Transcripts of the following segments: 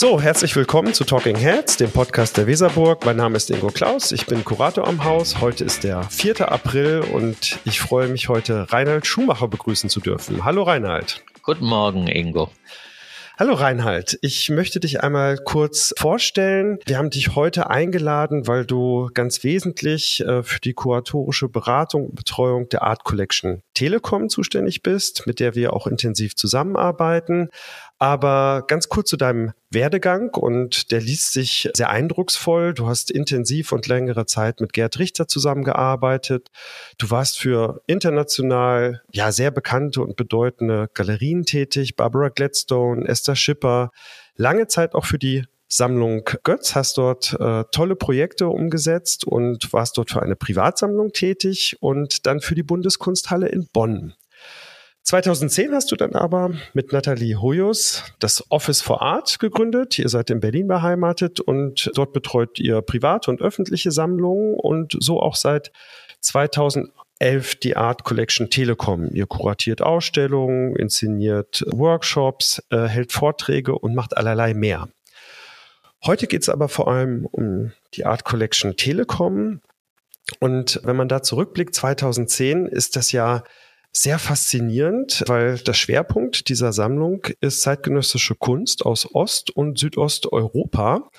So, herzlich willkommen zu Talking Heads, dem Podcast der Weserburg. Mein Name ist Ingo Klaus, ich bin Kurator am Haus. Heute ist der 4. April und ich freue mich heute, Reinhard Schumacher begrüßen zu dürfen. Hallo Reinhard. Guten Morgen, Ingo. Hallo Reinhard, ich möchte dich einmal kurz vorstellen. Wir haben dich heute eingeladen, weil du ganz wesentlich äh, für die kuratorische Beratung und Betreuung der Art Collection Telekom zuständig bist, mit der wir auch intensiv zusammenarbeiten. Aber ganz kurz zu deinem Werdegang und der liest sich sehr eindrucksvoll. Du hast intensiv und längere Zeit mit Gerd Richter zusammengearbeitet. Du warst für international ja sehr bekannte und bedeutende Galerien tätig, Barbara Gladstone, Esther Schipper, lange Zeit auch für die Sammlung Götz, hast dort äh, tolle Projekte umgesetzt und warst dort für eine Privatsammlung tätig und dann für die Bundeskunsthalle in Bonn. 2010 hast du dann aber mit Nathalie Hoyos das Office for Art gegründet. Ihr seid in Berlin beheimatet und dort betreut ihr private und öffentliche Sammlungen und so auch seit 2011 die Art Collection Telekom. Ihr kuratiert Ausstellungen, inszeniert Workshops, äh, hält Vorträge und macht allerlei mehr. Heute geht es aber vor allem um die Art Collection Telekom. Und wenn man da zurückblickt, 2010 ist das ja sehr faszinierend, weil der Schwerpunkt dieser Sammlung ist zeitgenössische Kunst aus Ost- und Südosteuropa.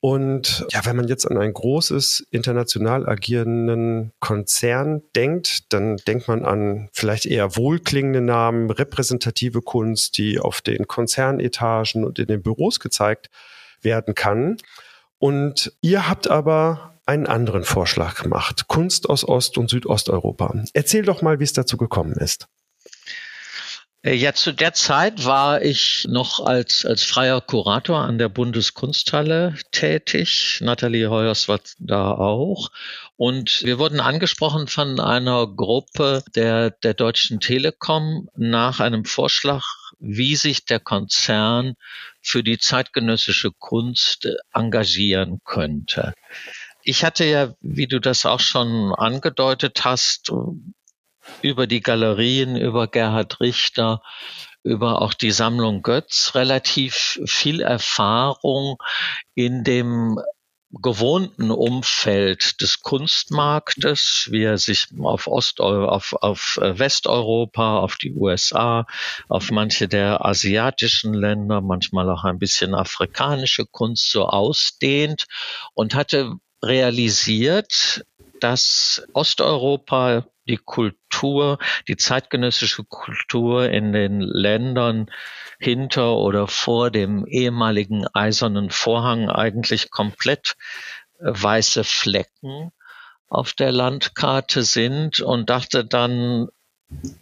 Und ja, wenn man jetzt an ein großes international agierenden Konzern denkt, dann denkt man an vielleicht eher wohlklingende Namen, repräsentative Kunst, die auf den Konzernetagen und in den Büros gezeigt werden kann. Und ihr habt aber einen anderen Vorschlag gemacht. Kunst aus Ost- und Südosteuropa. Erzähl doch mal, wie es dazu gekommen ist. Äh, ja, zu der Zeit war ich noch als, als freier Kurator an der Bundeskunsthalle tätig. Nathalie Heuers war da auch. Und wir wurden angesprochen von einer Gruppe der, der Deutschen Telekom nach einem Vorschlag, wie sich der Konzern für die zeitgenössische Kunst engagieren könnte. Ich hatte ja, wie du das auch schon angedeutet hast, über die Galerien, über Gerhard Richter, über auch die Sammlung Götz relativ viel Erfahrung in dem gewohnten Umfeld des Kunstmarktes, wie er sich auf Ost, auf, auf Westeuropa, auf die USA, auf manche der asiatischen Länder, manchmal auch ein bisschen afrikanische Kunst so ausdehnt und hatte realisiert, dass Osteuropa die Kultur, die zeitgenössische Kultur in den Ländern hinter oder vor dem ehemaligen eisernen Vorhang eigentlich komplett äh, weiße Flecken auf der Landkarte sind und dachte dann,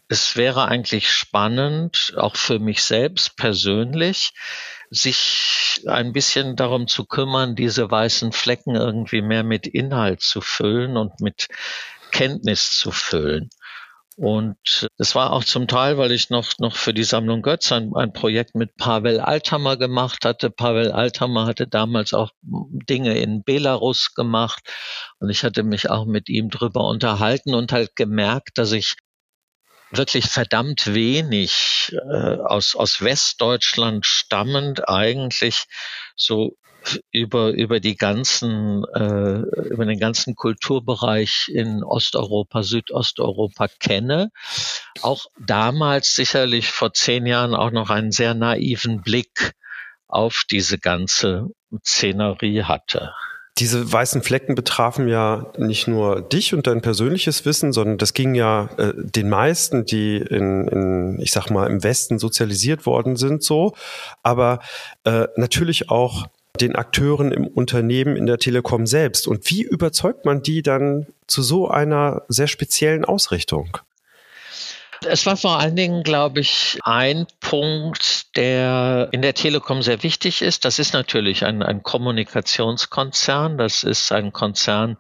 es wäre eigentlich spannend, auch für mich selbst persönlich, sich ein bisschen darum zu kümmern, diese weißen Flecken irgendwie mehr mit Inhalt zu füllen und mit Kenntnis zu füllen. Und das war auch zum Teil, weil ich noch, noch für die Sammlung Götz ein, ein Projekt mit Pavel Althammer gemacht hatte. Pavel Althammer hatte damals auch Dinge in Belarus gemacht. Und ich hatte mich auch mit ihm drüber unterhalten und halt gemerkt, dass ich wirklich verdammt wenig äh, aus, aus Westdeutschland stammend eigentlich so über, über die ganzen, äh, über den ganzen Kulturbereich in Osteuropa, Südosteuropa kenne. Auch damals sicherlich vor zehn Jahren auch noch einen sehr naiven Blick auf diese ganze Szenerie hatte. Diese weißen Flecken betrafen ja nicht nur dich und dein persönliches Wissen, sondern das ging ja äh, den meisten, die in, in, ich sag mal, im Westen sozialisiert worden sind, so. Aber äh, natürlich auch den Akteuren im Unternehmen in der Telekom selbst. Und wie überzeugt man die dann zu so einer sehr speziellen Ausrichtung? Es war vor allen Dingen, glaube ich, ein Punkt, der in der Telekom sehr wichtig ist. Das ist natürlich ein, ein Kommunikationskonzern. Das ist ein Konzern,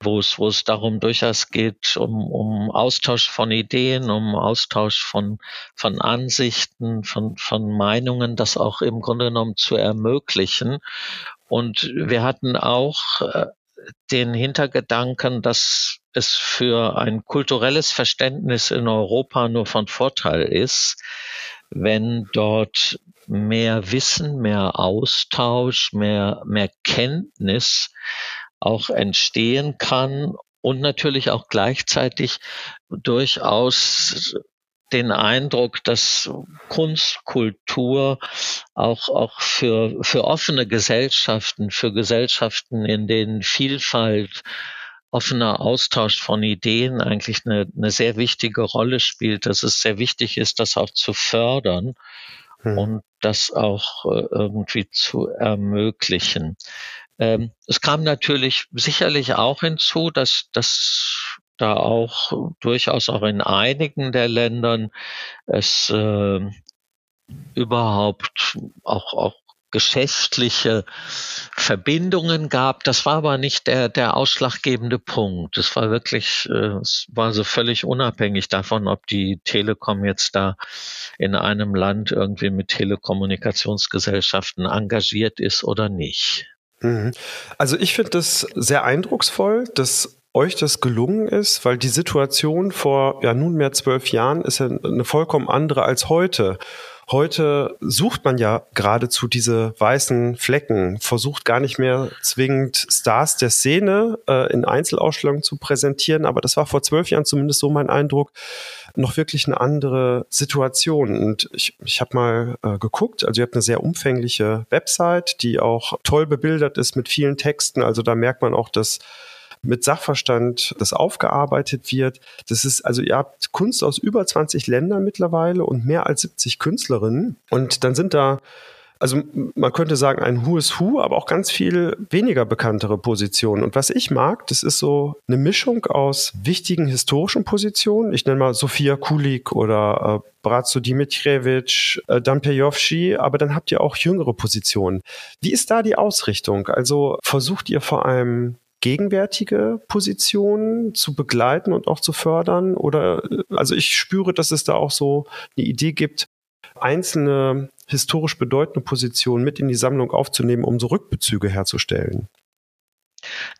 wo es, wo es darum durchaus geht, um, um Austausch von Ideen, um Austausch von, von Ansichten, von, von Meinungen, das auch im Grunde genommen zu ermöglichen. Und wir hatten auch äh, den Hintergedanken, dass es für ein kulturelles Verständnis in Europa nur von Vorteil ist, wenn dort mehr Wissen, mehr Austausch, mehr, mehr Kenntnis auch entstehen kann und natürlich auch gleichzeitig durchaus den Eindruck, dass Kunst, Kultur auch, auch für, für offene Gesellschaften, für Gesellschaften, in denen Vielfalt, offener Austausch von Ideen eigentlich eine, eine sehr wichtige Rolle spielt, dass es sehr wichtig ist, das auch zu fördern hm. und das auch äh, irgendwie zu ermöglichen. Ähm, es kam natürlich sicherlich auch hinzu, dass, dass da auch durchaus auch in einigen der Ländern es äh, überhaupt auch, auch geschäftliche Verbindungen gab. Das war aber nicht der, der ausschlaggebende Punkt. Es war wirklich, äh, es war so völlig unabhängig davon, ob die Telekom jetzt da in einem Land irgendwie mit Telekommunikationsgesellschaften engagiert ist oder nicht. Mhm. Also ich finde das sehr eindrucksvoll, dass euch das gelungen ist, weil die Situation vor ja nunmehr zwölf Jahren ist ja eine vollkommen andere als heute. Heute sucht man ja geradezu diese weißen Flecken, versucht gar nicht mehr zwingend Stars der Szene äh, in Einzelausstellungen zu präsentieren, aber das war vor zwölf Jahren zumindest so mein Eindruck, noch wirklich eine andere Situation. Und ich, ich habe mal äh, geguckt, also ihr habt eine sehr umfängliche Website, die auch toll bebildert ist mit vielen Texten, also da merkt man auch, dass mit Sachverstand das aufgearbeitet wird. Das ist, also ihr habt Kunst aus über 20 Ländern mittlerweile und mehr als 70 Künstlerinnen. Und dann sind da also man könnte sagen ein Who is Who, aber auch ganz viel weniger bekanntere Positionen. Und was ich mag, das ist so eine Mischung aus wichtigen historischen Positionen. Ich nenne mal Sofia Kulik oder äh, Bratzo Dimitrievich, äh, Dampejovschi, aber dann habt ihr auch jüngere Positionen. Wie ist da die Ausrichtung? Also versucht ihr vor allem gegenwärtige Positionen zu begleiten und auch zu fördern? Oder also ich spüre, dass es da auch so eine Idee gibt, einzelne historisch bedeutende Positionen mit in die Sammlung aufzunehmen, um so Rückbezüge herzustellen.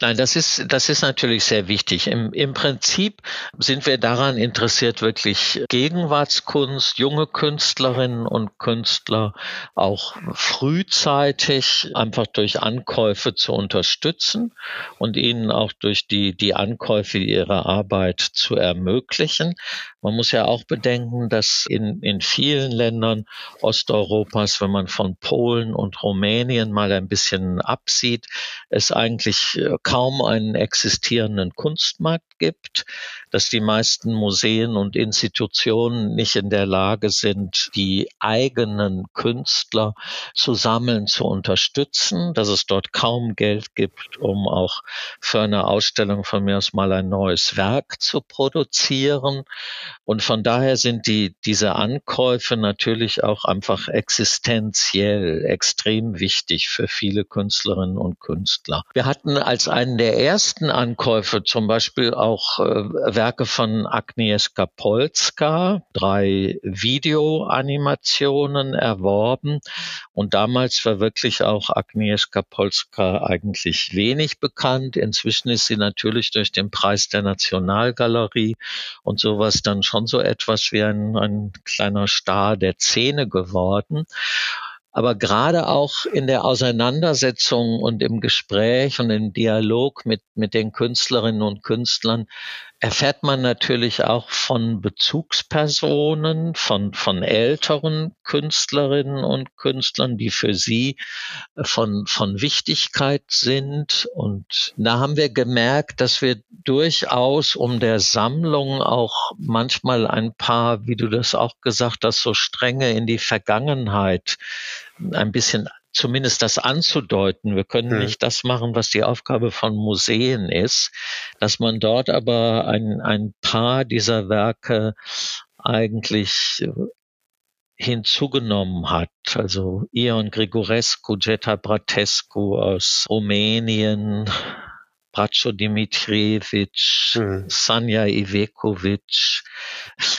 Nein, das ist, das ist natürlich sehr wichtig. Im, Im Prinzip sind wir daran interessiert, wirklich Gegenwartskunst, junge Künstlerinnen und Künstler auch frühzeitig einfach durch Ankäufe zu unterstützen und ihnen auch durch die, die Ankäufe ihrer Arbeit zu ermöglichen. Man muss ja auch bedenken, dass in, in vielen Ländern Osteuropas, wenn man von Polen und Rumänien mal ein bisschen absieht, es eigentlich äh, kaum einen existierenden Kunstmarkt gibt, dass die meisten Museen und Institutionen nicht in der Lage sind, die eigenen Künstler zu sammeln, zu unterstützen, dass es dort kaum Geld gibt, um auch für eine Ausstellung von mir aus mal ein neues Werk zu produzieren und von daher sind die, diese Ankäufe natürlich auch einfach existenziell extrem wichtig für viele Künstlerinnen und Künstler. Wir hatten als einen der ersten Ankäufe zum Beispiel auch äh, Werke von Agnieszka Polska, drei Videoanimationen erworben. Und damals war wirklich auch Agnieszka Polska eigentlich wenig bekannt. Inzwischen ist sie natürlich durch den Preis der Nationalgalerie und sowas dann schon so etwas wie ein, ein kleiner Star der Szene geworden. Aber gerade auch in der Auseinandersetzung und im Gespräch und im Dialog mit, mit den Künstlerinnen und Künstlern erfährt man natürlich auch von Bezugspersonen, von, von älteren Künstlerinnen und Künstlern, die für sie von, von Wichtigkeit sind. Und da haben wir gemerkt, dass wir durchaus um der Sammlung auch manchmal ein paar, wie du das auch gesagt hast, so strenge in die Vergangenheit ein bisschen zumindest das anzudeuten. Wir können hm. nicht das machen, was die Aufgabe von Museen ist, dass man dort aber ein, ein paar dieser Werke eigentlich äh, hinzugenommen hat. Also Ion Grigorescu, Jetta Bratescu aus Rumänien, Braco Dimitrievich, mhm. Sanja Ivekovic.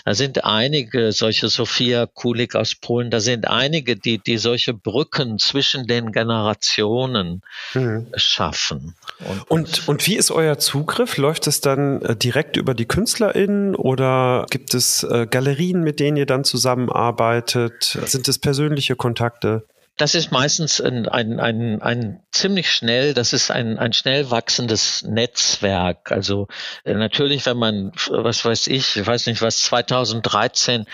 Da sind einige solche Sofia Kulik aus Polen, da sind einige, die, die solche Brücken zwischen den Generationen mhm. schaffen. Und, und, und, wie ist euer Zugriff? Läuft es dann äh, direkt über die KünstlerInnen oder gibt es äh, Galerien, mit denen ihr dann zusammenarbeitet? Sind es persönliche Kontakte? Das ist meistens ein, ein, ein, ein ziemlich schnell, das ist ein, ein schnell wachsendes Netzwerk. Also äh, natürlich, wenn man, was weiß ich, ich weiß nicht was, 2013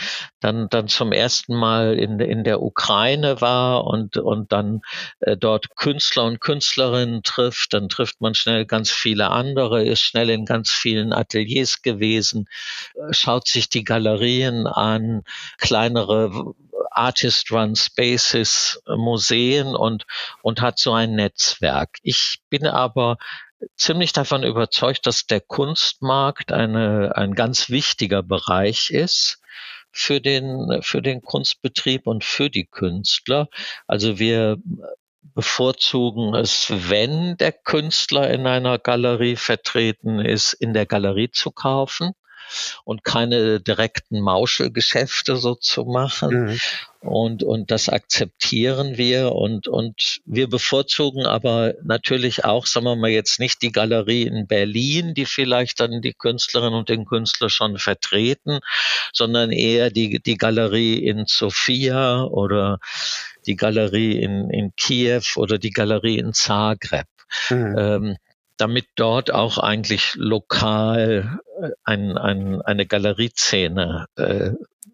dann, dann zum ersten Mal in, in der Ukraine war und, und dann äh, dort Künstler und Künstlerinnen trifft, dann trifft man schnell ganz viele andere, ist schnell in ganz vielen Ateliers gewesen, äh, schaut sich die Galerien an, kleinere Artist-Run Spaces, äh, Museen und, und hat so ein Netzwerk. Ich bin aber ziemlich davon überzeugt, dass der Kunstmarkt eine, ein ganz wichtiger Bereich ist für den, für den Kunstbetrieb und für die Künstler. Also wir bevorzugen es, wenn der Künstler in einer Galerie vertreten ist, in der Galerie zu kaufen und keine direkten Mauschelgeschäfte so zu machen. Mhm. Und, und das akzeptieren wir und, und wir bevorzugen aber natürlich auch, sagen wir mal jetzt nicht die Galerie in Berlin, die vielleicht dann die Künstlerin und den Künstler schon vertreten, sondern eher die, die Galerie in Sofia oder die Galerie in, in Kiew oder die Galerie in Zagreb. Mhm. Ähm, damit dort auch eigentlich lokal äh, ein, ein, eine Galerieszene äh,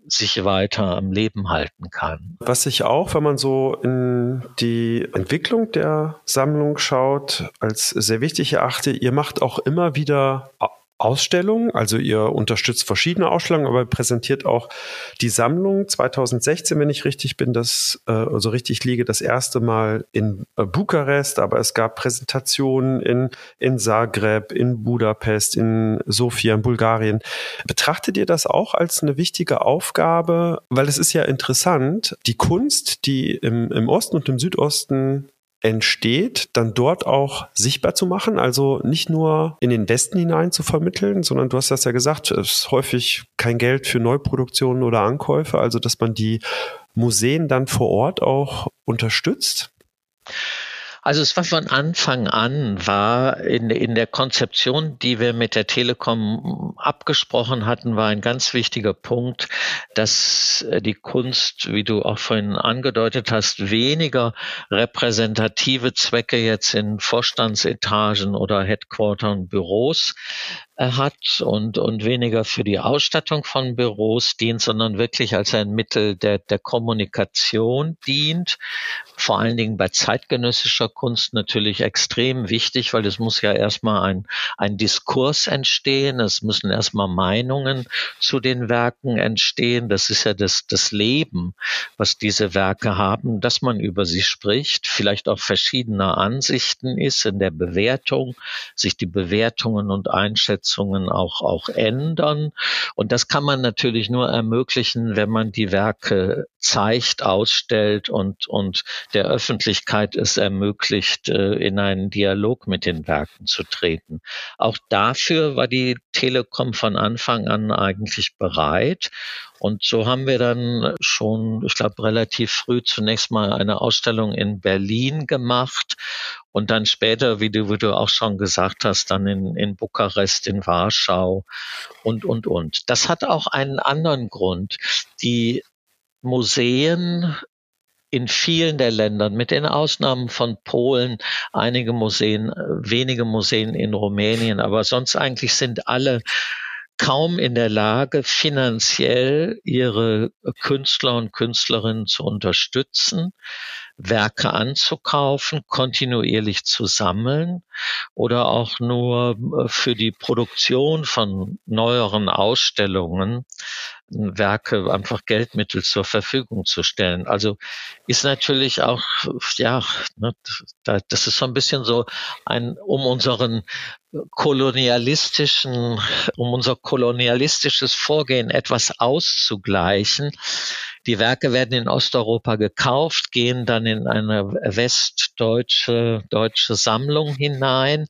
sich weiter am Leben halten kann. Was ich auch, wenn man so in die Entwicklung der Sammlung schaut, als sehr wichtig erachte, ihr macht auch immer wieder Ausstellungen. Also ihr unterstützt verschiedene Ausstellungen, aber präsentiert auch die Sammlung 2016, wenn ich richtig bin, das äh, also richtig liege, das erste Mal in äh, Bukarest, aber es gab Präsentationen in in Zagreb, in Budapest, in Sofia, in Bulgarien. Betrachtet ihr das auch als eine wichtige Aufgabe, weil es ist ja interessant, die Kunst, die im, im Osten und im Südosten entsteht, dann dort auch sichtbar zu machen. Also nicht nur in den Westen hinein zu vermitteln, sondern du hast das ja gesagt, es ist häufig kein Geld für Neuproduktionen oder Ankäufe, also dass man die Museen dann vor Ort auch unterstützt. Also es war von Anfang an, war in, in der Konzeption, die wir mit der Telekom abgesprochen hatten, war ein ganz wichtiger Punkt, dass die Kunst, wie du auch vorhin angedeutet hast, weniger repräsentative Zwecke jetzt in Vorstandsetagen oder Headquartern, Büros hat und, und weniger für die Ausstattung von Büros dient, sondern wirklich als ein Mittel der, der Kommunikation dient. Vor allen Dingen bei zeitgenössischer Kunst natürlich extrem wichtig, weil es muss ja erstmal ein, ein Diskurs entstehen, es müssen erstmal Meinungen zu den Werken entstehen. Das ist ja das, das Leben, was diese Werke haben, dass man über sie spricht, vielleicht auch verschiedener Ansichten ist in der Bewertung, sich die Bewertungen und Einschätzungen Voraussetzungen auch, auch ändern. Und das kann man natürlich nur ermöglichen, wenn man die Werke zeigt, ausstellt und, und der Öffentlichkeit es ermöglicht, äh, in einen Dialog mit den Werken zu treten. Auch dafür war die Telekom von Anfang an eigentlich bereit. Und so haben wir dann schon, ich glaube, relativ früh zunächst mal eine Ausstellung in Berlin gemacht und dann später, wie du, wie du auch schon gesagt hast, dann in, in Bukarest, in Warschau und, und, und. Das hat auch einen anderen Grund. Die Museen in vielen der Ländern, mit den Ausnahmen von Polen, einige Museen, wenige Museen in Rumänien, aber sonst eigentlich sind alle kaum in der Lage, finanziell ihre Künstler und Künstlerinnen zu unterstützen. Werke anzukaufen, kontinuierlich zu sammeln oder auch nur äh, für die Produktion von neueren Ausstellungen Werke einfach Geldmittel zur Verfügung zu stellen. Also ist natürlich auch, ja, ne, das ist so ein bisschen so ein, um unseren kolonialistischen, um unser kolonialistisches Vorgehen etwas auszugleichen, die Werke werden in Osteuropa gekauft, gehen dann in eine westdeutsche deutsche Sammlung hinein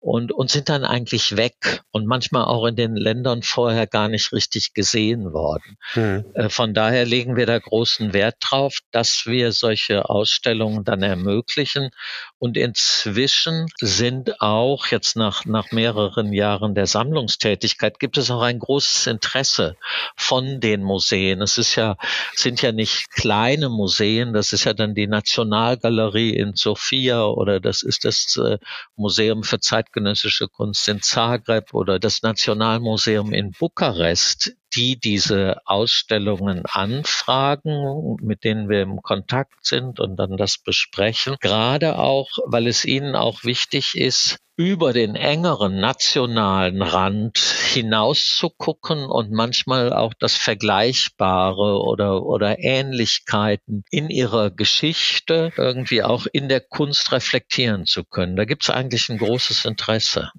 und, und sind dann eigentlich weg und manchmal auch in den Ländern vorher gar nicht richtig gesehen worden. Mhm. Von daher legen wir da großen Wert drauf, dass wir solche Ausstellungen dann ermöglichen. Und inzwischen sind auch jetzt nach, nach mehreren Jahren der Sammlungstätigkeit gibt es auch ein großes Interesse von den Museen. Es ist ja, sind ja nicht kleine Museen, das ist ja dann die Nationalgalerie in Sofia oder das ist das äh, Museum für zeitgenössische Kunst in Zagreb oder das Nationalmuseum in Bukarest, die diese Ausstellungen anfragen, mit denen wir im Kontakt sind und dann das besprechen. Gerade auch, weil es ihnen auch wichtig ist, über den engeren nationalen Rand hinaus zu gucken und manchmal auch das Vergleichbare oder, oder Ähnlichkeiten in ihrer Geschichte irgendwie auch in der Kunst reflektieren zu können. Da gibt es eigentlich ein großes Interesse.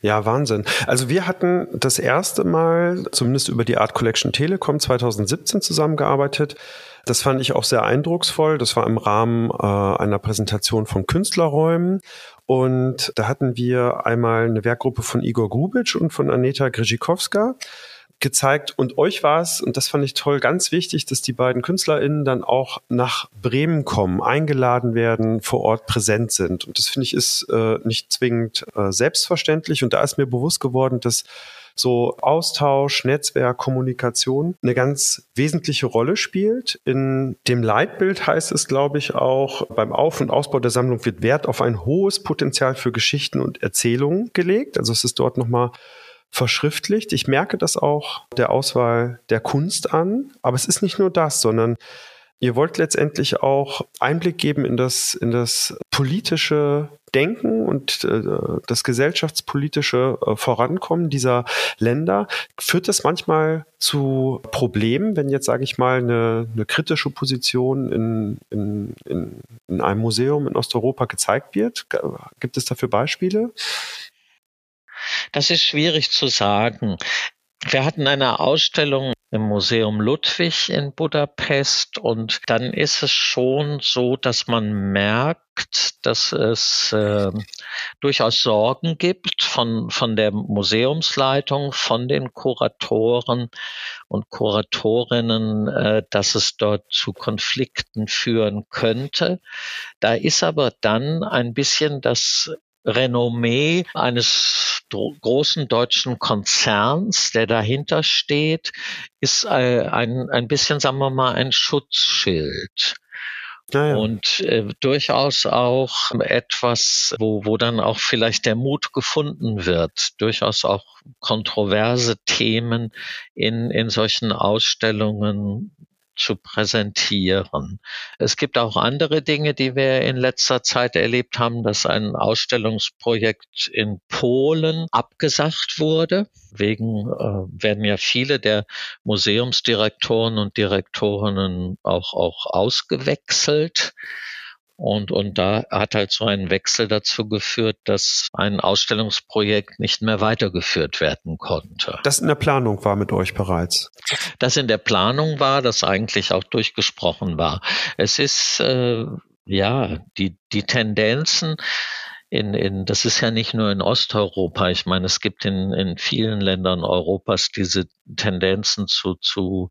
Ja, Wahnsinn. Also wir hatten das erste Mal, zumindest über die Art Collection Telekom 2017 zusammengearbeitet. Das fand ich auch sehr eindrucksvoll. Das war im Rahmen äh, einer Präsentation von Künstlerräumen. Und da hatten wir einmal eine Werkgruppe von Igor Grubitsch und von Aneta Grzikowska gezeigt. Und euch war es, und das fand ich toll, ganz wichtig, dass die beiden KünstlerInnen dann auch nach Bremen kommen, eingeladen werden, vor Ort präsent sind. Und das finde ich ist äh, nicht zwingend äh, selbstverständlich. Und da ist mir bewusst geworden, dass so Austausch, Netzwerk, Kommunikation eine ganz wesentliche Rolle spielt. In dem Leitbild heißt es, glaube ich, auch, beim Auf- und Ausbau der Sammlung wird Wert auf ein hohes Potenzial für Geschichten und Erzählungen gelegt. Also es ist dort nochmal verschriftlicht. Ich merke das auch der Auswahl der Kunst an. Aber es ist nicht nur das, sondern ihr wollt letztendlich auch Einblick geben in das, in das politische Denken und äh, das gesellschaftspolitische äh, Vorankommen dieser Länder. Führt das manchmal zu Problemen, wenn jetzt, sage ich mal, eine, eine kritische Position in, in, in, in einem Museum in Osteuropa gezeigt wird? Gibt es dafür Beispiele? Das ist schwierig zu sagen. Wir hatten eine Ausstellung im Museum Ludwig in Budapest und dann ist es schon so, dass man merkt, dass es äh, durchaus Sorgen gibt von, von der Museumsleitung, von den Kuratoren und Kuratorinnen, äh, dass es dort zu Konflikten führen könnte. Da ist aber dann ein bisschen das Renommee eines großen deutschen Konzerns, der dahinter steht, ist äh, ein, ein bisschen, sagen wir mal, ein Schutzschild. Naja. Und äh, durchaus auch etwas, wo, wo dann auch vielleicht der Mut gefunden wird, durchaus auch kontroverse Themen in, in solchen Ausstellungen zu präsentieren. Es gibt auch andere Dinge, die wir in letzter Zeit erlebt haben, dass ein Ausstellungsprojekt in Polen abgesagt wurde. Wegen äh, werden ja viele der Museumsdirektoren und Direktorinnen auch, auch ausgewechselt. Und, und da hat halt so ein Wechsel dazu geführt, dass ein Ausstellungsprojekt nicht mehr weitergeführt werden konnte. Das in der Planung war mit euch bereits. Das in der Planung war, das eigentlich auch durchgesprochen war. Es ist äh, ja die die Tendenzen in, in, das ist ja nicht nur in Osteuropa. Ich meine, es gibt in, in vielen Ländern Europas diese Tendenzen zu, zu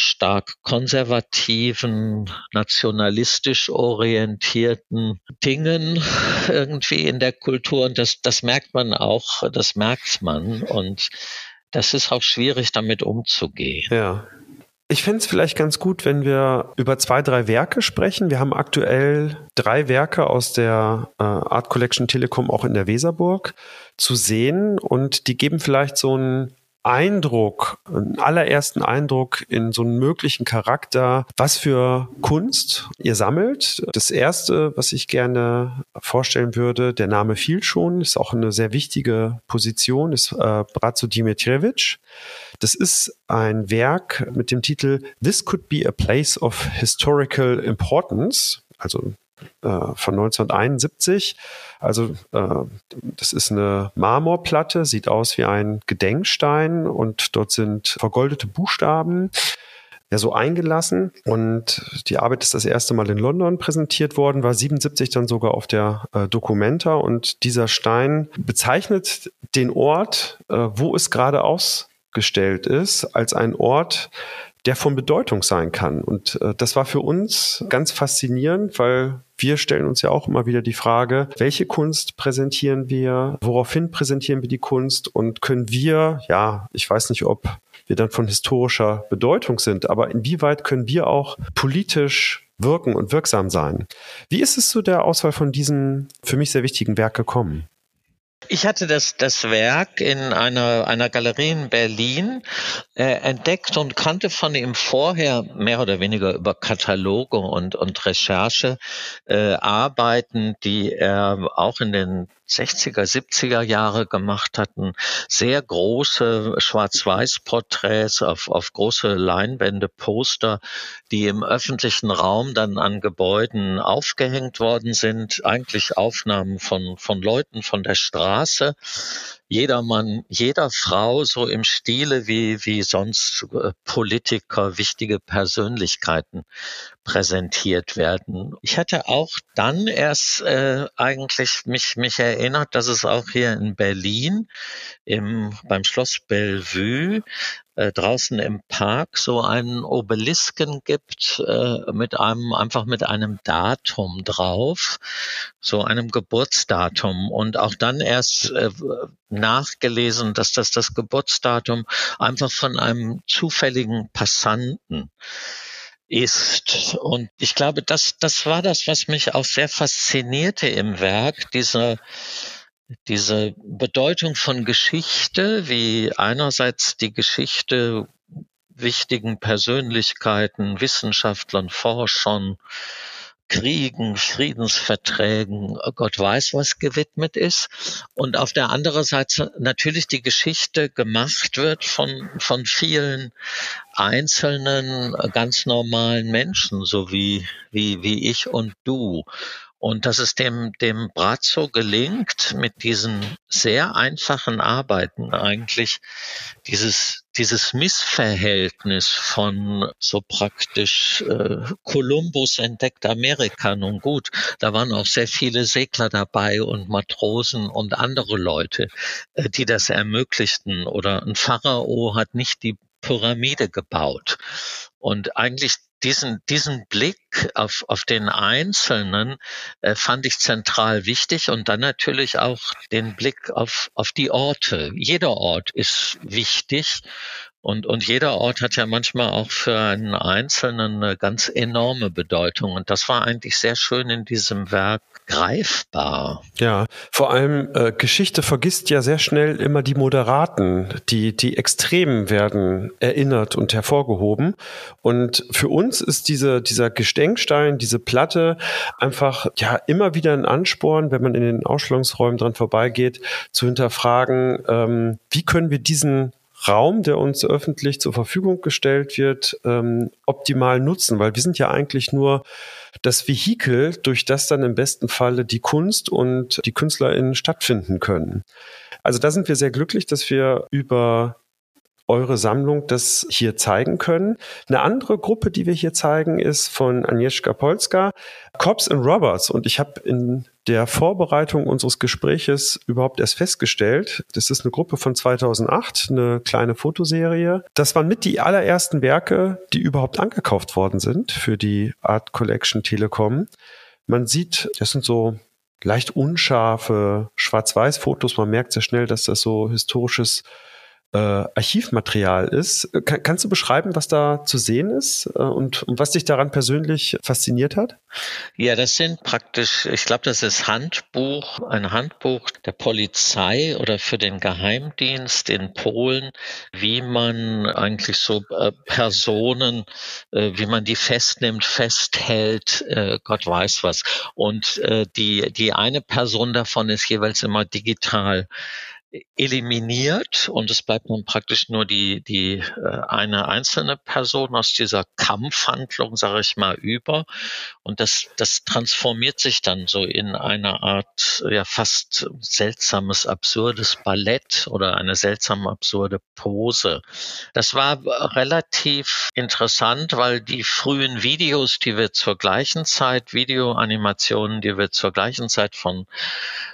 stark konservativen, nationalistisch orientierten Dingen irgendwie in der Kultur. Und das, das merkt man auch, das merkt man. Und das ist auch schwierig, damit umzugehen. Ja. Ich fände es vielleicht ganz gut, wenn wir über zwei, drei Werke sprechen. Wir haben aktuell drei Werke aus der äh, Art Collection Telekom auch in der Weserburg zu sehen und die geben vielleicht so ein Eindruck, einen allerersten Eindruck in so einen möglichen Charakter, was für Kunst ihr sammelt. Das erste, was ich gerne vorstellen würde, der Name fiel schon, ist auch eine sehr wichtige Position, ist äh, Bratzo Dimitrievich. Das ist ein Werk mit dem Titel This Could Be a Place of Historical Importance. Also von 1971. Also äh, das ist eine Marmorplatte, sieht aus wie ein Gedenkstein und dort sind vergoldete Buchstaben. ja so eingelassen und die Arbeit ist das erste Mal in London präsentiert worden, war 77 dann sogar auf der äh, Documenta und dieser Stein bezeichnet den Ort, äh, wo es gerade ausgestellt ist, als ein Ort, der von Bedeutung sein kann. Und äh, das war für uns ganz faszinierend, weil wir stellen uns ja auch immer wieder die Frage, welche Kunst präsentieren wir, woraufhin präsentieren wir die Kunst und können wir, ja, ich weiß nicht, ob wir dann von historischer Bedeutung sind, aber inwieweit können wir auch politisch wirken und wirksam sein? Wie ist es zu der Auswahl von diesem für mich sehr wichtigen Werk gekommen? Ich hatte das, das Werk in einer, einer Galerie in Berlin äh, entdeckt und kannte von ihm vorher mehr oder weniger über Kataloge und, und Recherche äh, Arbeiten, die er auch in den 60er, 70er Jahre gemacht hatten, sehr große Schwarz-Weiß-Porträts auf, auf große Leinwände, Poster, die im öffentlichen Raum dann an Gebäuden aufgehängt worden sind, eigentlich Aufnahmen von, von Leuten von der Straße, jeder Mann, jeder Frau so im Stile wie, wie sonst äh, Politiker, wichtige Persönlichkeiten präsentiert werden. Ich hatte auch dann erst äh, eigentlich mich, mich erinnert, dass es auch hier in Berlin im, beim Schloss Bellevue äh, draußen im Park so einen Obelisken gibt äh, mit einem einfach mit einem Datum drauf, so einem Geburtsdatum und auch dann erst äh, nachgelesen, dass das das Geburtsdatum einfach von einem zufälligen Passanten ist. Und ich glaube, das, das war das, was mich auch sehr faszinierte im Werk, diese, diese Bedeutung von Geschichte, wie einerseits die Geschichte wichtigen Persönlichkeiten, Wissenschaftlern, Forschern, Kriegen, Friedensverträgen, Gott weiß was gewidmet ist. Und auf der anderen Seite natürlich die Geschichte gemacht wird von, von vielen einzelnen, ganz normalen Menschen, so wie, wie, wie ich und du. Und dass es dem, dem Brazzo gelingt, mit diesen sehr einfachen Arbeiten eigentlich dieses, dieses Missverhältnis von so praktisch äh, Kolumbus entdeckt Amerika. Nun gut, da waren auch sehr viele Segler dabei und Matrosen und andere Leute, äh, die das ermöglichten. Oder ein Pharao hat nicht die Pyramide gebaut. Und eigentlich diesen, diesen Blick auf, auf den Einzelnen äh, fand ich zentral wichtig und dann natürlich auch den Blick auf, auf die Orte. Jeder Ort ist wichtig und, und jeder Ort hat ja manchmal auch für einen Einzelnen eine ganz enorme Bedeutung. Und das war eigentlich sehr schön in diesem Werk greifbar. Ja, vor allem äh, Geschichte vergisst ja sehr schnell immer die Moderaten, die, die Extremen werden erinnert und hervorgehoben. Und für uns ist diese, dieser Gedenkstein, diese Platte einfach ja immer wieder ein Ansporn, wenn man in den Ausstellungsräumen dran vorbeigeht, zu hinterfragen, ähm, wie können wir diesen Raum, der uns öffentlich zur Verfügung gestellt wird, ähm, optimal nutzen, weil wir sind ja eigentlich nur das Vehikel, durch das dann im besten Falle die Kunst und die KünstlerInnen stattfinden können. Also da sind wir sehr glücklich, dass wir über eure Sammlung das hier zeigen können. Eine andere Gruppe, die wir hier zeigen, ist von Agnieszka Polska, Cops and Robbers. Und ich habe in der Vorbereitung unseres Gespräches überhaupt erst festgestellt, das ist eine Gruppe von 2008, eine kleine Fotoserie. Das waren mit die allerersten Werke, die überhaupt angekauft worden sind für die Art Collection Telekom. Man sieht, das sind so leicht unscharfe Schwarz-Weiß-Fotos. Man merkt sehr schnell, dass das so historisches äh, Archivmaterial ist. Kann, kannst du beschreiben, was da zu sehen ist äh, und, und, was dich daran persönlich fasziniert hat? Ja, das sind praktisch, ich glaube, das ist Handbuch, ein Handbuch der Polizei oder für den Geheimdienst in Polen, wie man eigentlich so äh, Personen, äh, wie man die festnimmt, festhält, äh, Gott weiß was. Und äh, die, die eine Person davon ist jeweils immer digital eliminiert und es bleibt nun praktisch nur die, die äh, eine einzelne Person aus dieser Kampfhandlung, sage ich mal, über. Und das, das transformiert sich dann so in eine Art ja fast seltsames, absurdes Ballett oder eine seltsam absurde Pose. Das war relativ interessant, weil die frühen Videos, die wir zur gleichen Zeit, Videoanimationen, die wir zur gleichen Zeit von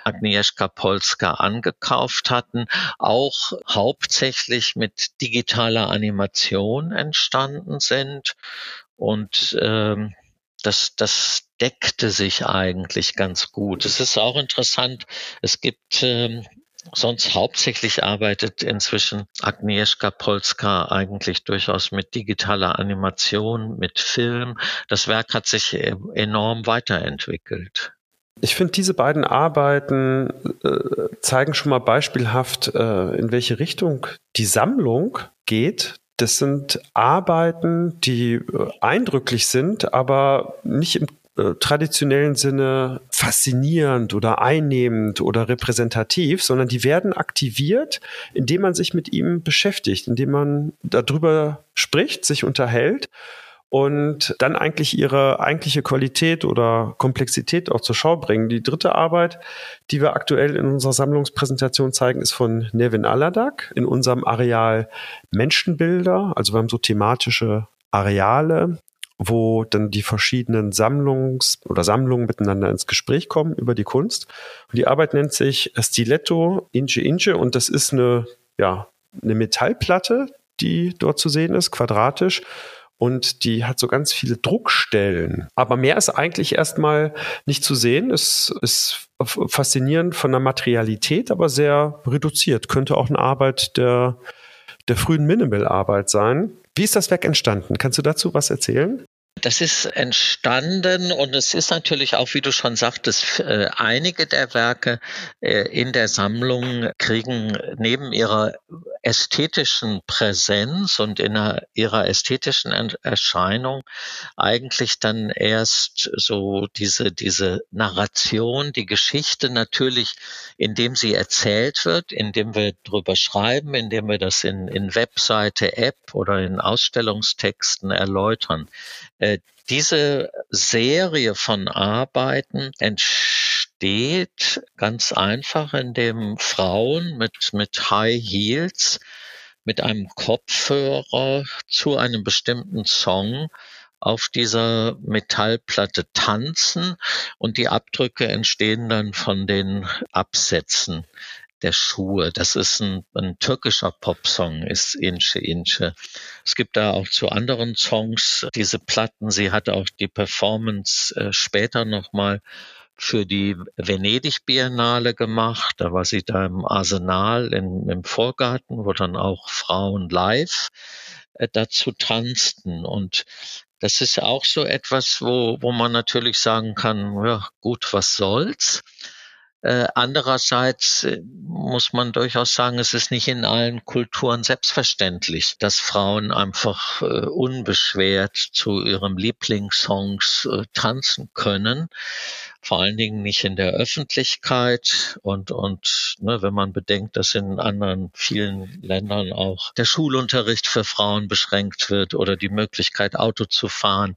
Agnieszka Polska angekauft hatten, auch hauptsächlich mit digitaler Animation entstanden sind. Und ähm, das, das deckte sich eigentlich ganz gut. Es ist auch interessant, es gibt ähm, sonst hauptsächlich arbeitet inzwischen Agnieszka Polska eigentlich durchaus mit digitaler Animation, mit Film. Das Werk hat sich e-, enorm weiterentwickelt. Ich finde, diese beiden Arbeiten äh, zeigen schon mal beispielhaft, äh, in welche Richtung die Sammlung geht. Das sind Arbeiten, die äh, eindrücklich sind, aber nicht im äh, traditionellen Sinne faszinierend oder einnehmend oder repräsentativ, sondern die werden aktiviert, indem man sich mit ihm beschäftigt, indem man darüber spricht, sich unterhält und dann eigentlich ihre eigentliche Qualität oder Komplexität auch zur Schau bringen. Die dritte Arbeit, die wir aktuell in unserer Sammlungspräsentation zeigen, ist von Nevin Aladak in unserem Areal Menschenbilder. Also wir haben so thematische Areale, wo dann die verschiedenen Sammlungs- oder Sammlungen miteinander ins Gespräch kommen über die Kunst. Und die Arbeit nennt sich Stiletto Inche Inche und das ist eine, ja, eine Metallplatte, die dort zu sehen ist, quadratisch und die hat so ganz viele Druckstellen. Aber mehr ist eigentlich erstmal nicht zu sehen. Es ist faszinierend von der Materialität, aber sehr reduziert. Könnte auch eine Arbeit der, der frühen Minimal-Arbeit sein. Wie ist das Werk entstanden? Kannst du dazu was erzählen? Das ist entstanden und es ist natürlich auch, wie du schon sagtest, äh, einige der Werke äh, in der Sammlung kriegen neben ihrer ästhetischen Präsenz und in ihrer ästhetischen Erscheinung eigentlich dann erst so diese, diese Narration, die Geschichte natürlich, indem sie erzählt wird, indem wir drüber schreiben, indem wir das in, in Webseite, App oder in Ausstellungstexten erläutern. Äh, diese Serie von Arbeiten entsteht ganz einfach, indem Frauen mit, mit High Heels, mit einem Kopfhörer zu einem bestimmten Song auf dieser Metallplatte tanzen und die Abdrücke entstehen dann von den Absätzen der Schuhe. Das ist ein, ein türkischer Popsong, ist Inche Inche. Es gibt da auch zu anderen Songs diese Platten. Sie hat auch die Performance äh, später nochmal für die Venedig Biennale gemacht. Da war sie da im Arsenal in, im Vorgarten, wo dann auch Frauen live äh, dazu tanzten. Und das ist auch so etwas, wo, wo man natürlich sagen kann, ja gut, was soll's? Äh, andererseits äh, muss man durchaus sagen, es ist nicht in allen Kulturen selbstverständlich, dass Frauen einfach äh, unbeschwert zu ihrem Lieblingssongs äh, tanzen können. Vor allen Dingen nicht in der Öffentlichkeit und, und ne, wenn man bedenkt, dass in anderen vielen Ländern auch der Schulunterricht für Frauen beschränkt wird oder die Möglichkeit, Auto zu fahren,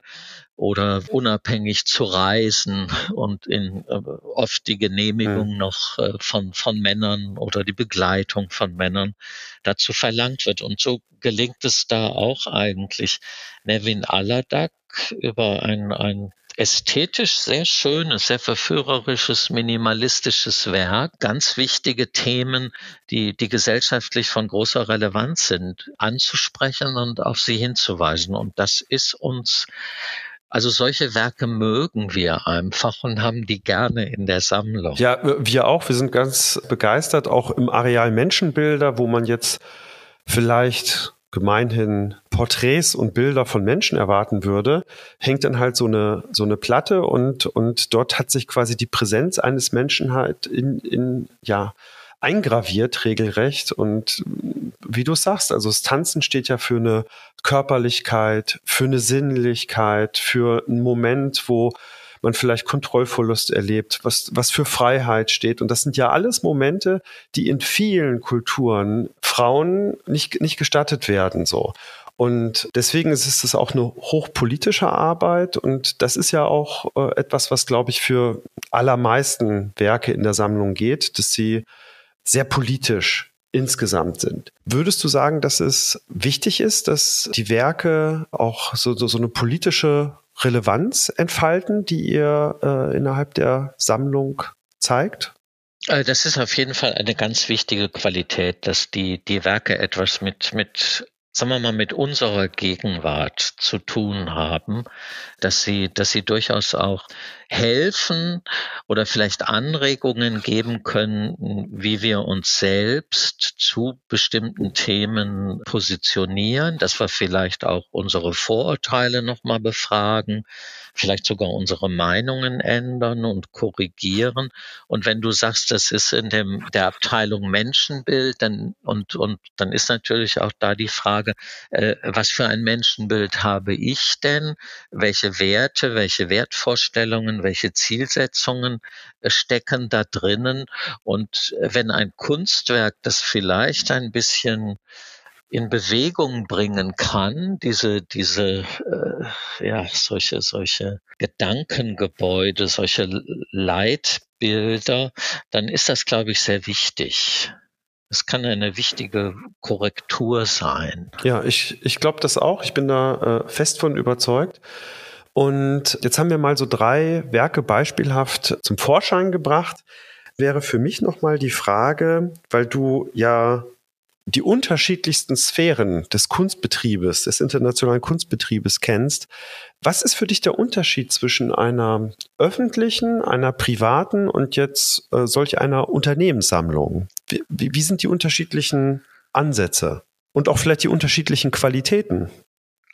oder unabhängig zu reisen und in äh, oft die Genehmigung mhm. noch äh, von, von Männern oder die Begleitung von Männern dazu verlangt wird. Und so gelingt es da auch eigentlich Nevin Aladak über ein, ein ästhetisch sehr schönes, sehr verführerisches, minimalistisches Werk, ganz wichtige Themen, die, die gesellschaftlich von großer Relevanz sind, anzusprechen und auf sie hinzuweisen. Und das ist uns also solche Werke mögen wir einfach und haben die gerne in der Sammlung. Ja, wir auch. Wir sind ganz begeistert, auch im Areal Menschenbilder, wo man jetzt vielleicht gemeinhin Porträts und Bilder von Menschen erwarten würde, hängt dann halt so eine, so eine Platte und, und dort hat sich quasi die Präsenz eines Menschen halt in, in, ja, eingraviert regelrecht. Und wie du sagst, also das Tanzen steht ja für eine Körperlichkeit, für eine Sinnlichkeit, für einen Moment, wo man vielleicht Kontrollverlust erlebt, was, was für Freiheit steht. Und das sind ja alles Momente, die in vielen Kulturen Frauen nicht, nicht gestattet werden, so. Und deswegen ist es auch eine hochpolitische Arbeit und das ist ja auch äh, etwas, was, glaube ich, für allermeisten Werke in der Sammlung geht, dass sie sehr politisch insgesamt sind. Würdest du sagen, dass es wichtig ist, dass die Werke auch so, so, so eine politische Relevanz entfalten, die ihr äh, innerhalb der Sammlung zeigt? Äh, das ist auf jeden Fall eine ganz wichtige Qualität, dass die, die Werke etwas mit, mit sagen wir mal, mit unserer Gegenwart zu tun haben, dass sie, dass sie durchaus auch helfen oder vielleicht Anregungen geben können, wie wir uns selbst zu bestimmten Themen positionieren, dass wir vielleicht auch unsere Vorurteile nochmal befragen, vielleicht sogar unsere Meinungen ändern und korrigieren. Und wenn du sagst, das ist in dem, der Abteilung Menschenbild, dann, und, und dann ist natürlich auch da die Frage, äh, was für ein Menschenbild habe ich denn? Welche Werte, welche Wertvorstellungen, welche Zielsetzungen äh, stecken da drinnen? Und wenn ein Kunstwerk das vielleicht ein bisschen in Bewegung bringen kann, diese, diese, äh, ja, solche, solche Gedankengebäude, solche Leitbilder, dann ist das, glaube ich, sehr wichtig. Es kann eine wichtige Korrektur sein. Ja, ich, ich glaube das auch. Ich bin da äh, fest von überzeugt. Und jetzt haben wir mal so drei Werke beispielhaft zum Vorschein gebracht. Wäre für mich nochmal die Frage, weil du ja die unterschiedlichsten Sphären des Kunstbetriebes, des internationalen Kunstbetriebes kennst. Was ist für dich der Unterschied zwischen einer öffentlichen, einer privaten und jetzt äh, solch einer Unternehmenssammlung? Wie, wie sind die unterschiedlichen Ansätze und auch vielleicht die unterschiedlichen Qualitäten?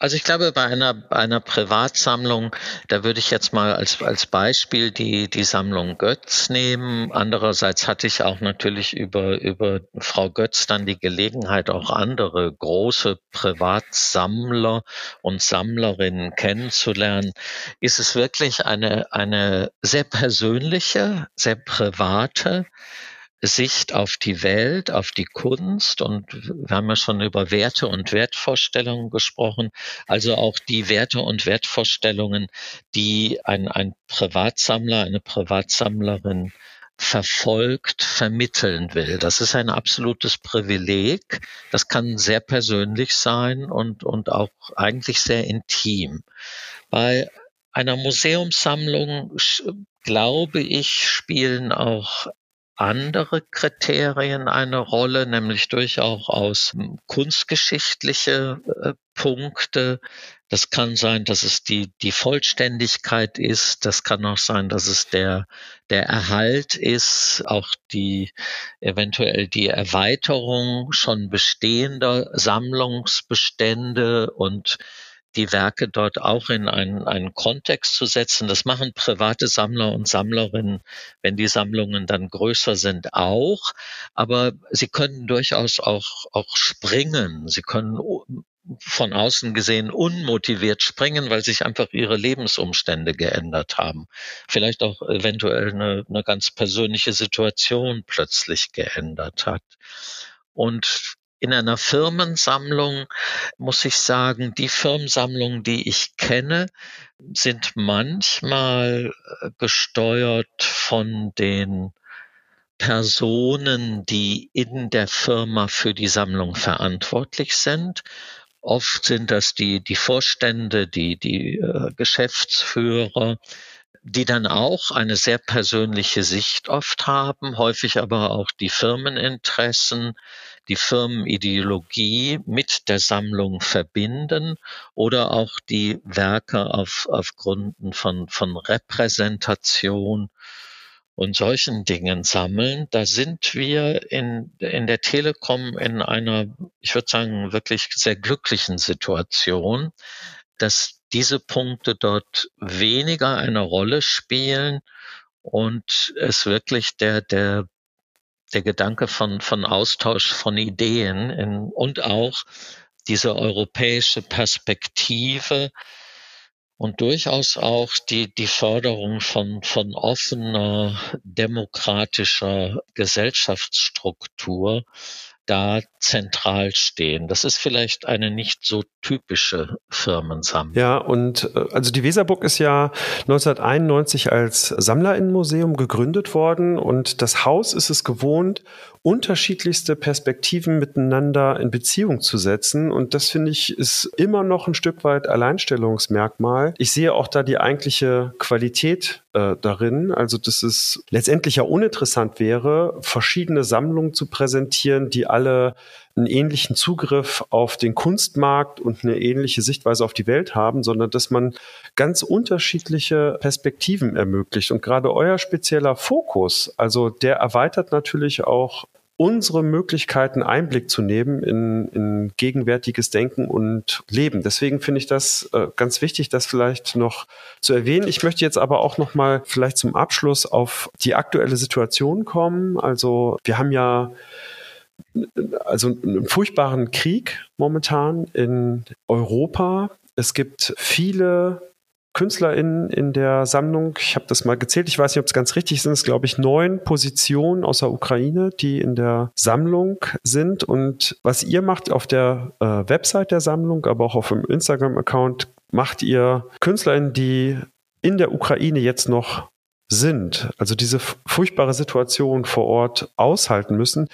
Also ich glaube, bei einer, einer Privatsammlung, da würde ich jetzt mal als, als Beispiel die, die Sammlung Götz nehmen. Andererseits hatte ich auch natürlich über, über Frau Götz dann die Gelegenheit, auch andere große Privatsammler und Sammlerinnen kennenzulernen. Ist es wirklich eine, eine sehr persönliche, sehr private, Sicht auf die Welt, auf die Kunst und wir haben ja schon über Werte und Wertvorstellungen gesprochen, also auch die Werte und Wertvorstellungen, die ein, ein Privatsammler, eine Privatsammlerin verfolgt, vermitteln will. Das ist ein absolutes Privileg. Das kann sehr persönlich sein und, und auch eigentlich sehr intim. Bei einer Museumssammlung, glaube ich, spielen auch andere Kriterien eine Rolle, nämlich durchaus kunstgeschichtliche äh, Punkte. Das kann sein, dass es die, die Vollständigkeit ist. Das kann auch sein, dass es der, der Erhalt ist, auch die, eventuell die Erweiterung schon bestehender Sammlungsbestände und die Werke dort auch in einen, einen Kontext zu setzen. Das machen private Sammler und Sammlerinnen, wenn die Sammlungen dann größer sind, auch. Aber sie können durchaus auch, auch springen. Sie können von außen gesehen unmotiviert springen, weil sich einfach ihre Lebensumstände geändert haben. Vielleicht auch eventuell eine, eine ganz persönliche Situation plötzlich geändert hat. Und in einer Firmensammlung muss ich sagen, die Firmensammlungen, die ich kenne, sind manchmal äh, gesteuert von den Personen, die in der Firma für die Sammlung verantwortlich sind. Oft sind das die, die Vorstände, die, die äh, Geschäftsführer, die dann auch eine sehr persönliche Sicht oft haben, häufig aber auch die Firmeninteressen, die Firmenideologie mit der Sammlung verbinden oder auch die Werke auf, auf Gründen von, von Repräsentation und solchen Dingen sammeln, da sind wir in, in der Telekom in einer, ich würde sagen, wirklich sehr glücklichen Situation, dass diese Punkte dort weniger eine Rolle spielen und es wirklich der, der, der Gedanke von, von Austausch von Ideen in, und auch diese europäische Perspektive und durchaus auch die, die Förderung von, von offener, demokratischer Gesellschaftsstruktur da zentral stehen. Das ist vielleicht eine nicht so typische Firmensammlung. Ja, und äh, also die Weserburg ist ja 1991 als Sammlerinnenmuseum gegründet worden und das Haus ist es gewohnt, unterschiedlichste Perspektiven miteinander in Beziehung zu setzen. Und das finde ich ist immer noch ein Stück weit Alleinstellungsmerkmal. Ich sehe auch da die eigentliche Qualität äh, darin. Also, dass es letztendlich ja uninteressant wäre, verschiedene Sammlungen zu präsentieren, die alle einen ähnlichen Zugriff auf den Kunstmarkt und eine ähnliche Sichtweise auf die Welt haben, sondern dass man ganz unterschiedliche Perspektiven ermöglicht. Und gerade euer spezieller Fokus, also der erweitert natürlich auch unsere Möglichkeiten Einblick zu nehmen in, in gegenwärtiges Denken und Leben. Deswegen finde ich das äh, ganz wichtig, das vielleicht noch zu erwähnen. Ich möchte jetzt aber auch noch mal vielleicht zum Abschluss auf die aktuelle Situation kommen. Also wir haben ja also einen furchtbaren Krieg momentan in Europa. Es gibt viele KünstlerInnen in der Sammlung. Ich habe das mal gezählt. Ich weiß nicht, ob es ganz richtig sind. Es glaube ich neun Positionen aus der Ukraine, die in der Sammlung sind. Und was ihr macht auf der äh, Website der Sammlung, aber auch auf dem Instagram-Account, macht ihr KünstlerInnen, die in der Ukraine jetzt noch sind, also diese furchtbare Situation vor Ort aushalten müssen,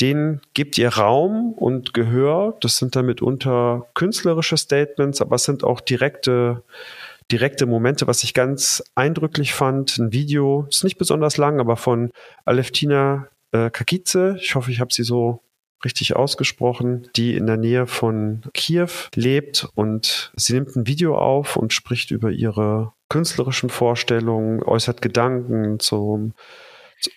denen gebt ihr Raum und Gehör. Das sind dann mitunter künstlerische Statements, aber es sind auch direkte, direkte Momente, was ich ganz eindrücklich fand. Ein Video, ist nicht besonders lang, aber von Aleftina äh, Kakice. Ich hoffe, ich habe sie so richtig ausgesprochen, die in der Nähe von Kiew lebt und sie nimmt ein Video auf und spricht über ihre künstlerischen Vorstellungen, äußert Gedanken zum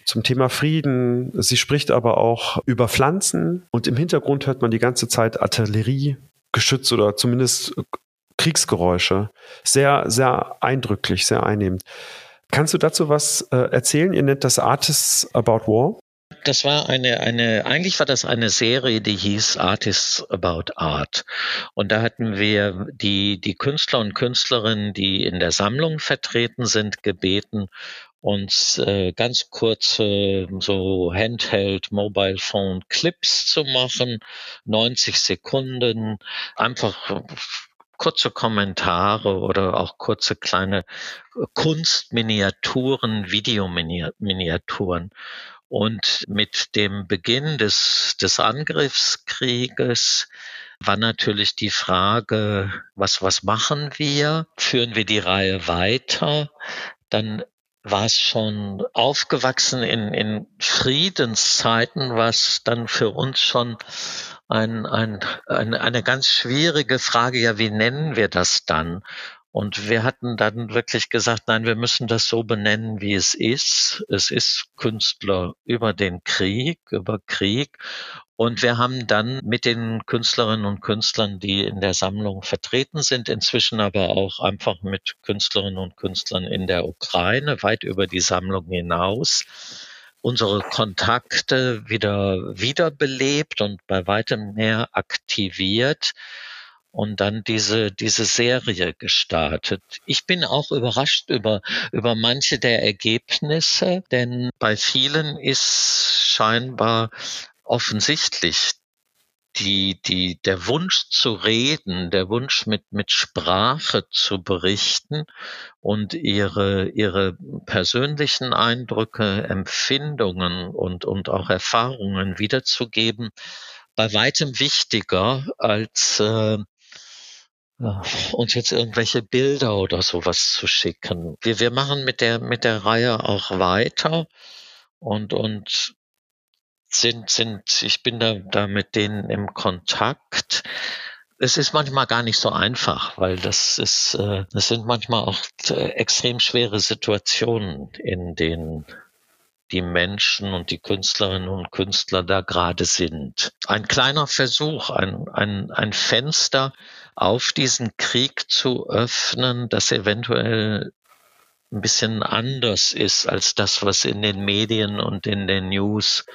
zum Thema Frieden. Sie spricht aber auch über Pflanzen und im Hintergrund hört man die ganze Zeit Artilleriegeschütze oder zumindest Kriegsgeräusche. Sehr, sehr eindrücklich, sehr einnehmend. Kannst du dazu was äh, erzählen? Ihr nennt das Artists About War. Das war eine, eine, eigentlich war das eine Serie, die hieß Artists About Art. Und da hatten wir die, die Künstler und Künstlerinnen, die in der Sammlung vertreten sind, gebeten, uns äh, ganz kurze so Handheld Mobile Phone Clips zu machen, 90 Sekunden, einfach kurze Kommentare oder auch kurze kleine Kunstminiaturen, Videominiaturen. Und mit dem Beginn des, des Angriffskrieges war natürlich die Frage, was, was machen wir? Führen wir die Reihe weiter? Dann war es schon aufgewachsen in, in Friedenszeiten, was dann für uns schon ein, ein, eine, eine ganz schwierige Frage, ja, wie nennen wir das dann? Und wir hatten dann wirklich gesagt, nein, wir müssen das so benennen, wie es ist. Es ist Künstler über den Krieg, über Krieg. Und wir haben dann mit den Künstlerinnen und Künstlern, die in der Sammlung vertreten sind, inzwischen aber auch einfach mit Künstlerinnen und Künstlern in der Ukraine, weit über die Sammlung hinaus, unsere Kontakte wieder wiederbelebt und bei weitem mehr aktiviert und dann diese, diese Serie gestartet. Ich bin auch überrascht über, über manche der Ergebnisse, denn bei vielen ist scheinbar offensichtlich die, die, der Wunsch zu reden, der Wunsch mit, mit Sprache zu berichten und ihre, ihre persönlichen Eindrücke, Empfindungen und, und auch Erfahrungen wiederzugeben, bei weitem wichtiger als äh, uns jetzt irgendwelche Bilder oder sowas zu schicken. Wir, wir machen mit der, mit der Reihe auch weiter und, und sind, sind, ich bin da, da mit denen im Kontakt. Es ist manchmal gar nicht so einfach, weil das ist, äh, das sind manchmal auch äh, extrem schwere Situationen, in denen die Menschen und die Künstlerinnen und Künstler da gerade sind. Ein kleiner Versuch, ein, ein, ein Fenster auf diesen Krieg zu öffnen, das eventuell ein bisschen anders ist als das, was in den Medien und in den News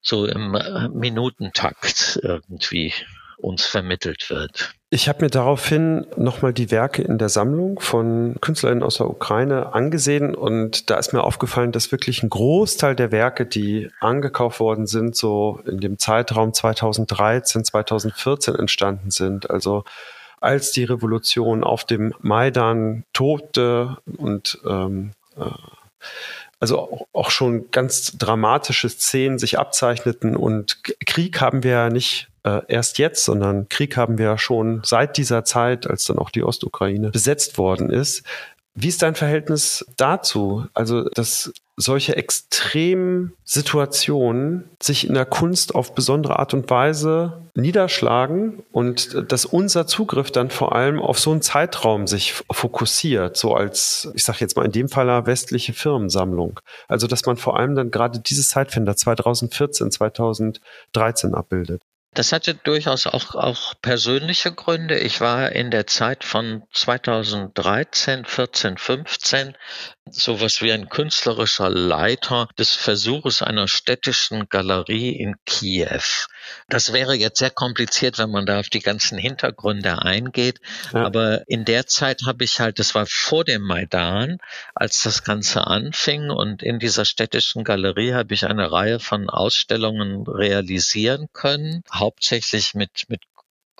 so im äh, Minutentakt irgendwie uns vermittelt wird. Ich habe mir daraufhin nochmal die Werke in der Sammlung von Künstlerinnen aus der Ukraine angesehen und da ist mir aufgefallen, dass wirklich ein Großteil der Werke, die angekauft worden sind, so in dem Zeitraum 2013, 2014 entstanden sind. Also als die Revolution auf dem Maidan tobte und ähm, äh, also auch schon ganz dramatische Szenen sich abzeichneten und Krieg haben wir ja nicht äh, erst jetzt, sondern Krieg haben wir ja schon seit dieser Zeit, als dann auch die Ostukraine besetzt worden ist. Wie ist dein Verhältnis dazu? Also, dass solche extremen Situationen sich in der Kunst auf besondere Art und Weise niederschlagen und dass unser Zugriff dann vor allem auf so einen Zeitraum sich fokussiert, so als, ich sage jetzt mal in dem Fall westliche Firmensammlung. Also, dass man vor allem dann gerade dieses Zeitfenster 2014, 2013 abbildet. Das hatte durchaus auch, auch persönliche Gründe. Ich war in der Zeit von 2013, 14, 15 sowas wie ein künstlerischer Leiter des Versuches einer städtischen Galerie in Kiew. Das wäre jetzt sehr kompliziert, wenn man da auf die ganzen Hintergründe eingeht. Ja. Aber in der Zeit habe ich halt, das war vor dem Maidan, als das Ganze anfing. Und in dieser städtischen Galerie habe ich eine Reihe von Ausstellungen realisieren können, hauptsächlich mit, mit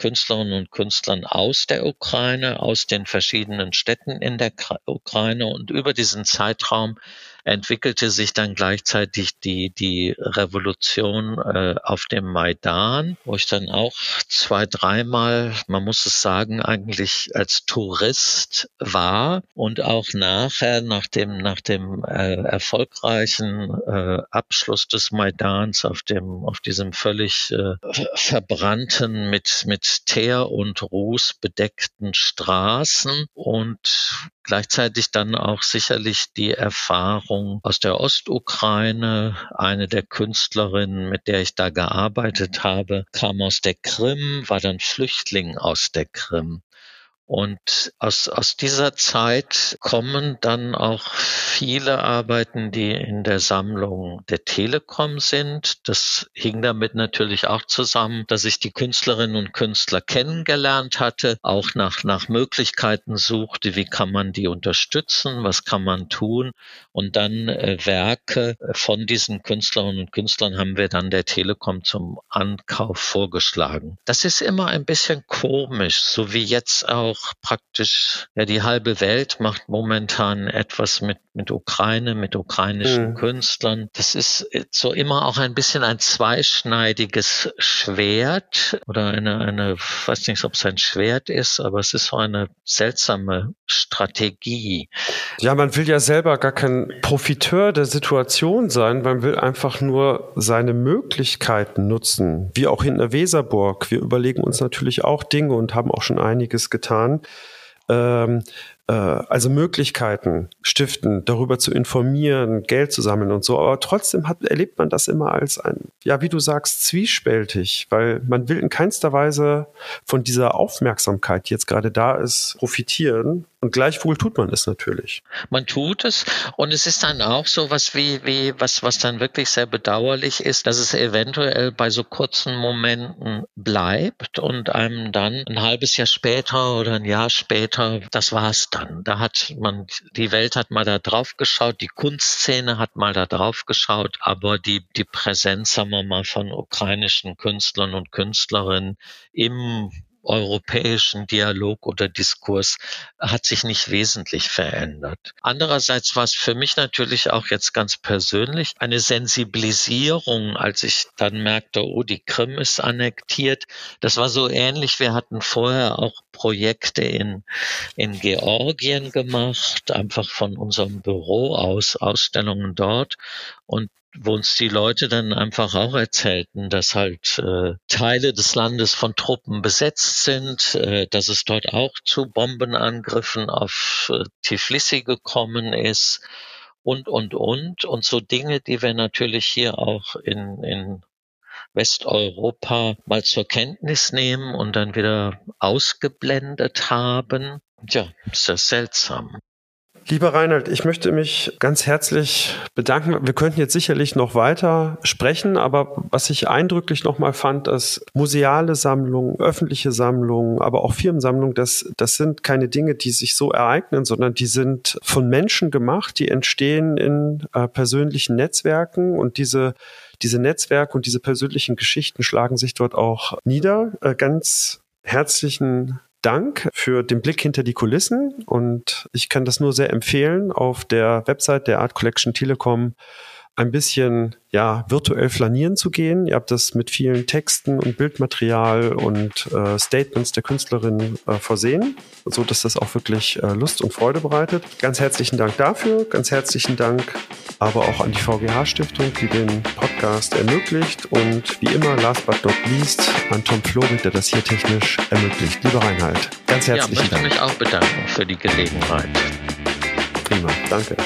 Künstlerinnen und Künstlern aus der Ukraine, aus den verschiedenen Städten in der Ukraine. Und über diesen Zeitraum entwickelte sich dann gleichzeitig die, die Revolution äh, auf dem Maidan, wo ich dann auch zwei, dreimal, man muss es sagen, eigentlich als Tourist war und auch nachher, nach dem, nach dem äh, erfolgreichen äh, Abschluss des Maidans auf dem, auf diesem völlig äh, verbrannten, mit, mit Teer und Ruß bedeckten Straßen und gleichzeitig dann auch sicherlich die Erfahrung aus der Ostukraine. Eine der Künstlerinnen, mit der ich da gearbeitet habe, kam aus der Krim, war dann Flüchtling aus der Krim. Und aus, aus dieser Zeit kommen dann auch viele Arbeiten, die in der Sammlung der Telekom sind. Das hing damit natürlich auch zusammen, dass ich die Künstlerinnen und Künstler kennengelernt hatte, auch nach, nach Möglichkeiten suchte, wie kann man die unterstützen, was kann man tun. Und dann äh, Werke von diesen Künstlerinnen und Künstlern haben wir dann der Telekom zum Ankauf vorgeschlagen. Das ist immer ein bisschen komisch, so wie jetzt auch auch praktisch, ja, die halbe Welt macht momentan etwas mit, mit Ukraine, mit ukrainischen mhm. Künstlern. Das ist so immer auch ein bisschen ein zweischneidiges Schwert oder eine, eine, weiß nicht, ob es ein Schwert ist, aber es ist so eine seltsame Strategie. Ja, man will ja selber gar kein Profiteur der Situation sein, man will einfach nur seine Möglichkeiten nutzen, wie auch in der Weserburg. Wir überlegen uns natürlich auch Dinge und haben auch schon einiges getan kann. Ähm, äh, also Möglichkeiten stiften, darüber zu informieren, Geld zu sammeln und so. Aber trotzdem hat, erlebt man das immer als ein, ja, wie du sagst, zwiespältig, weil man will in keinster Weise von dieser Aufmerksamkeit, die jetzt gerade da ist, profitieren, und gleichwohl tut man es natürlich. Man tut es und es ist dann auch so was wie, wie, was, was dann wirklich sehr bedauerlich ist, dass es eventuell bei so kurzen Momenten bleibt und einem dann ein halbes Jahr später oder ein Jahr später, das war's dann. Da hat man, die Welt hat mal da drauf geschaut, die Kunstszene hat mal da drauf geschaut, aber die, die Präsenz, sagen wir mal, von ukrainischen Künstlern und Künstlerinnen im europäischen Dialog oder Diskurs hat sich nicht wesentlich verändert. Andererseits war es für mich natürlich auch jetzt ganz persönlich eine Sensibilisierung, als ich dann merkte, oh, die Krim ist annektiert. Das war so ähnlich. Wir hatten vorher auch Projekte in, in Georgien gemacht, einfach von unserem Büro aus, Ausstellungen dort. Und wo uns die Leute dann einfach auch erzählten, dass halt äh, Teile des Landes von Truppen besetzt sind, äh, dass es dort auch zu Bombenangriffen auf äh, Tiflissi gekommen ist und, und, und. Und so Dinge, die wir natürlich hier auch in, in Westeuropa mal zur Kenntnis nehmen und dann wieder ausgeblendet haben. Ja, ist das seltsam. Lieber Reinhard, ich möchte mich ganz herzlich bedanken. Wir könnten jetzt sicherlich noch weiter sprechen, aber was ich eindrücklich nochmal fand, dass museale Sammlungen, öffentliche Sammlungen, aber auch Firmensammlungen, das, das sind keine Dinge, die sich so ereignen, sondern die sind von Menschen gemacht, die entstehen in äh, persönlichen Netzwerken und diese diese Netzwerke und diese persönlichen Geschichten schlagen sich dort auch nieder. Äh, ganz herzlichen Dank für den Blick hinter die Kulissen und ich kann das nur sehr empfehlen. Auf der Website der Art Collection Telekom ein bisschen ja virtuell flanieren zu gehen. Ihr habt das mit vielen Texten und Bildmaterial und äh, Statements der Künstlerin äh, versehen, so dass das auch wirklich äh, Lust und Freude bereitet. Ganz herzlichen Dank dafür, ganz herzlichen Dank aber auch an die VGH Stiftung, die den Podcast ermöglicht und wie immer last but not least an Tom Florit, der das hier technisch ermöglicht. Lieber Reinhard, ganz herzlichen ja, Dank. Ich möchte mich auch bedanken für die Gelegenheit. Prima, danke.